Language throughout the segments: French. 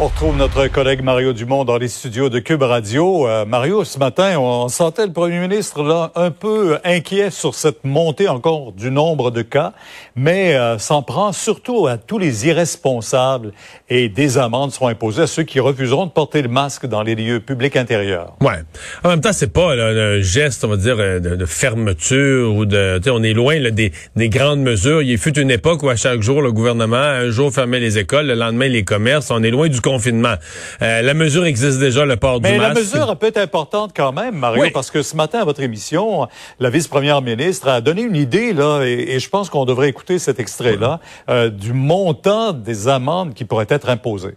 On retrouve notre collègue Mario Dumont dans les studios de Cube Radio. Euh, Mario, ce matin, on sentait le premier ministre là un peu inquiet sur cette montée encore du nombre de cas, mais euh, s'en prend surtout à tous les irresponsables et des amendes seront imposées à ceux qui refuseront de porter le masque dans les lieux publics intérieurs. Ouais. En même temps, c'est pas là, un geste, on va dire, euh, de, fermeture ou de, on est loin là, des grandes mesures. Il fut une époque où à chaque jour le gouvernement, un jour fermait les écoles, le lendemain les commerces. On est loin du confinement. Euh, la mesure existe déjà, le port Mais du la masque. mesure peut être importante quand même, Mario, Oui. parce que ce matin à votre émission, la vice-première ministre a donné une idée là, et, et je pense qu'on devrait écouter cet extrait-là euh, du montant des amendes qui pourraient être imposées.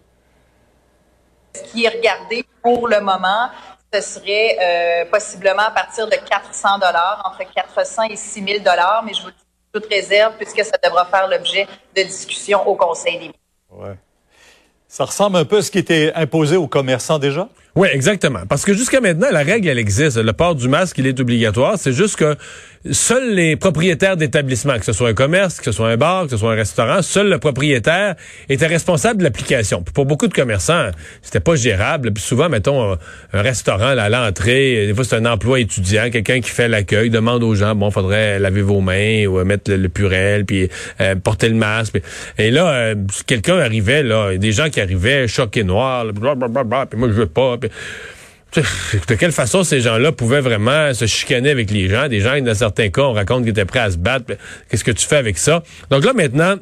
Ce qui est regardé pour le moment, ce serait euh, possiblement à partir de 400 dollars, entre 400 et 6 000 dollars, mais je vous le dis toute réserve puisque ça devra faire l'objet de discussions au Conseil des ministres. Ouais. Ça ressemble un peu à ce qui était imposé aux commerçants déjà? Oui, exactement. Parce que jusqu'à maintenant, la règle, elle existe. Le port du masque, il est obligatoire. C'est juste que seuls les propriétaires d'établissements, que ce soit un commerce, que ce soit un bar, que ce soit un restaurant, seul le propriétaire était responsable de l'application. Puis Pour beaucoup de commerçants, c'était pas gérable. Puis souvent, mettons, un, restaurant là, à l'entrée, des fois c'est un emploi étudiant, quelqu'un qui fait l'accueil, demande aux gens, bon, faudrait laver vos mains ou euh, mettre le, le purel, puis euh, porter le masque. Et là, euh, quelqu'un arrivait, là, des gens qui arrivaient choqués noirs, là, puis moi je veux pas. De quelle façon ces gens-là pouvaient vraiment se chicaner avec les gens? Des gens, dans certains cas, on raconte qu'ils étaient prêts à se battre. Qu'est-ce que tu fais avec ça? Donc là, maintenant,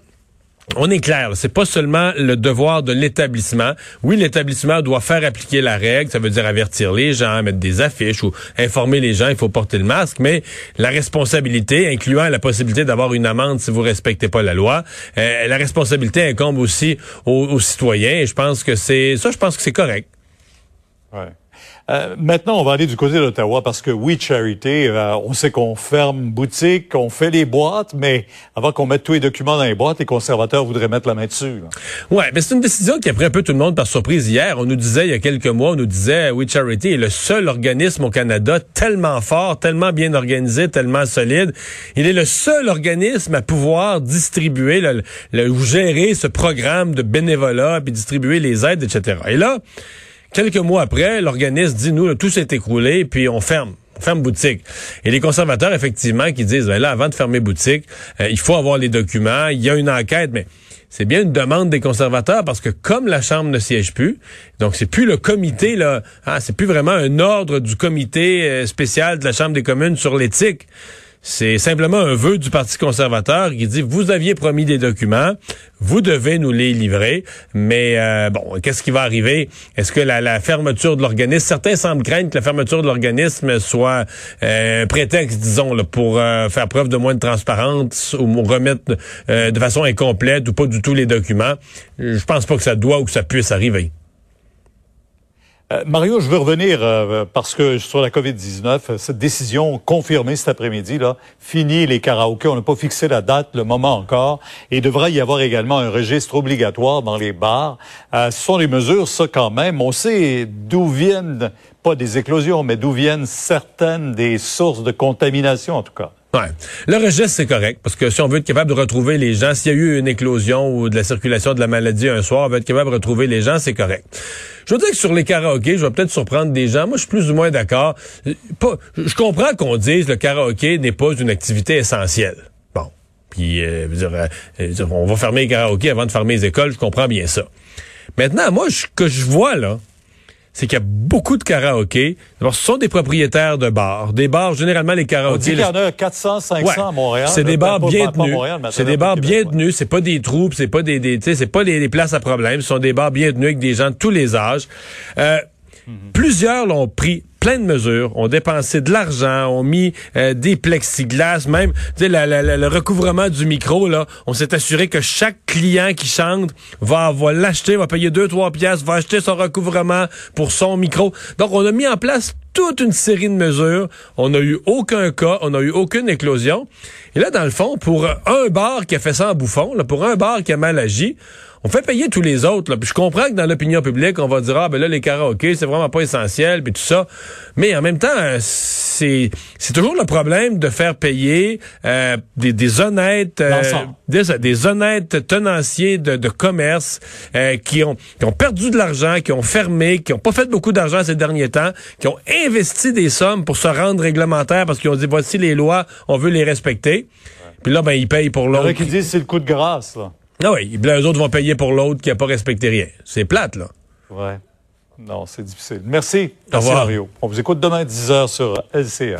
on est clair, c'est pas seulement le devoir de l'établissement. Oui, l'établissement doit faire appliquer la règle, ça veut dire avertir les gens, mettre des affiches ou informer les gens, il faut porter le masque, mais la responsabilité, incluant la possibilité d'avoir une amende si vous respectez pas la loi, euh, la responsabilité incombe aussi aux, aux citoyens et je pense que c'est ça, je pense que c'est correct. Ouais. Euh, maintenant, on va aller du côté d'Ottawa parce que oui, Charity, euh, on sait qu'on ferme boutique, qu'on fait les boîtes, mais avant qu'on mette tous les documents dans les boîtes, les conservateurs voudraient mettre la main dessus. là. Ouais, mais c'est une décision qui a pris un peu tout le monde par surprise hier. On nous disait il y a quelques mois, on nous disait We Charity est le seul organisme au Canada tellement fort, tellement bien organisé, tellement solide. Il est le seul organisme à pouvoir distribuer, le, le- ou gérer ce programme de bénévolat, puis distribuer les aides, etc. Et là, quelques mois après, l'organisme dit nous, là, tout s'est écroulé, puis on ferme. Ferme boutique. Et les conservateurs, effectivement, qui disent, ben là, avant de fermer boutique, euh, il faut avoir les documents, il y a une enquête, mais c'est bien une demande des conservateurs parce que comme la Chambre ne siège plus, donc c'est plus le comité, là, hein, c'est plus vraiment un ordre du comité euh, spécial de la Chambre des communes sur l'éthique. C'est simplement un vœu du Parti conservateur qui dit vous aviez promis des documents, vous devez nous les livrer, mais euh, bon, qu'est-ce qui va arriver? Est-ce que la, fermeture de l'organisme, certains semblent craindre que la fermeture de l'organisme soit euh, un prétexte, disons, là, pour euh, faire preuve de moins de transparence ou remettre de façon incomplète ou pas du tout les documents. Je pense pas que ça doit ou que ça puisse arriver. Euh, Mario, je veux revenir euh, parce que sur la COVID-19, euh, cette décision confirmée cet après-midi, là, fini les karaokés. On n'a pas fixé la date, le moment encore. Et il devrait y avoir également un registre obligatoire dans les bars. Euh, ce sont des mesures, ça quand même. On sait d'où viennent, pas des éclosions, mais d'où viennent certaines des sources de contamination, en tout cas. Ouais. Le registre, c'est correct, parce que si on veut être capable de retrouver les gens, s'il y a eu une éclosion ou de la circulation de la maladie un soir, on veut être capable de retrouver les gens, c'est correct. Je veux dire que sur les karaokés, je vais peut-être surprendre des gens. Moi, je suis plus ou moins d'accord. Je comprends qu'on dise le karaoké n'est pas une activité essentielle. Bon. Puis, euh, euh, dire, on va fermer les karaokés avant de fermer les écoles, je comprends bien ça. Maintenant, moi, ce que je vois, là, c'est qu'il y a beaucoup de karaokés. Alors, ce sont des propriétaires de bars. Des bars, généralement, les On dit karaokés... qu'il y en a 400, 500 Ouais. à Montréal. C'est des bars bien tenus. C'est des bars bien tenus. C'est pas des troupes, c'est pas des, des c'est pas des, des places à problème. Ce sont des bars bien tenus avec des gens de tous les âges. Euh, Mhm. Plusieurs l'ont pris plein de mesures, ont dépensé de l'argent, ont mis euh, des plexiglas, même la- le recouvrement du micro, là, on s'est assuré que chaque client qui chante va, l'acheter, va payer 2-3 piastres, va acheter son recouvrement pour son micro. Donc, on a mis en place toute une série de mesures. On n'a eu aucun cas, on n'a eu aucune éclosion. Et là, dans le fond, pour un bar qui a fait ça en bouffon, pour un bar qui a mal agi, on fait payer tous les autres. Là. Puis je comprends que dans l'opinion publique, on va dire ah ben là les karaokés c'est vraiment pas essentiel puis tout ça. Mais en même temps, euh, c'est c'est toujours le problème de faire payer euh, des, des honnêtes euh, des, des honnêtes tenanciers de, de commerce euh, qui ont qui ont perdu de l'argent, qui ont fermé, qui ont pas fait beaucoup d'argent ces derniers temps, qui ont investi des sommes pour se rendre réglementaires parce qu'ils ont dit voici les lois, on veut les respecter. Puis là ben ils payent pour Il y en l'autre. a qui disent c'est le coup de grâce, là. Ah oui, eux autres vont payer pour l'autre qui a pas respecté rien. C'est plate, là. Ouais. Non, c'est difficile. Merci. Au Merci, revoir. Mario. On vous écoute demain à 10h sur LCA.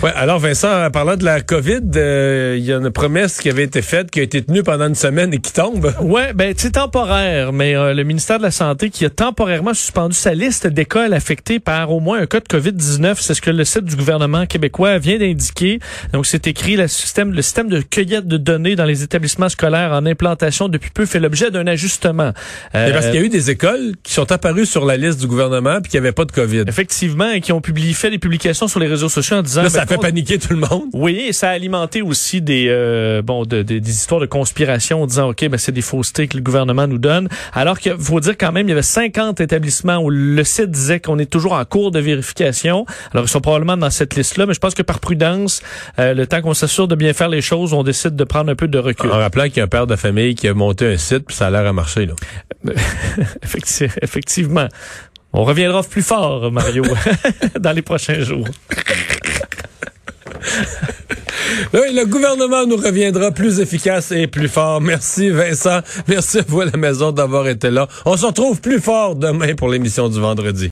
Ouais, alors Vincent, en parlant de la COVID, euh, il y a une promesse qui avait été faite, qui a été tenue pendant une semaine et qui tombe. Ouais, ben c'est temporaire, mais euh, le ministère de la Santé qui a temporairement suspendu sa liste d'écoles affectées par au moins un cas de COVID-19, c'est ce que le site du gouvernement québécois vient d'indiquer. Donc c'est écrit le système le système de cueillette de données dans les établissements scolaires en implantation depuis peu fait l'objet d'un ajustement. Mais Euh, parce qu'il y a eu des écoles qui sont apparues sur la liste du gouvernement puis qui n'avaient pas de COVID. effectivement et qui ont publié fait des publications sur les réseaux sociaux en disant Là, ben, ça fait con- paniquer tout le monde. Oui, et ça a alimenté aussi des euh, bon de- de- des histoires de conspiration en disant ok ben c'est des faussetés que le gouvernement nous donne alors qu'il faut dire quand même il y avait 50 établissements où le site disait qu'on est toujours en cours de vérification. Alors ils sont probablement dans cette liste là mais je pense que par prudence euh, le temps qu'on s'assure de bien faire les choses, on décide de prendre un peu de recul. En rappelant qu'il y a un père de famille qui a monté un site puis ça a l'air à marcher, là. Effecti- Effectivement. On reviendra plus fort Mario dans les prochains jours. Oui, le gouvernement nous reviendra plus efficace et plus fort. Merci Vincent. Merci à vous à la maison d'avoir été là. On se retrouve plus fort demain pour l'émission du vendredi.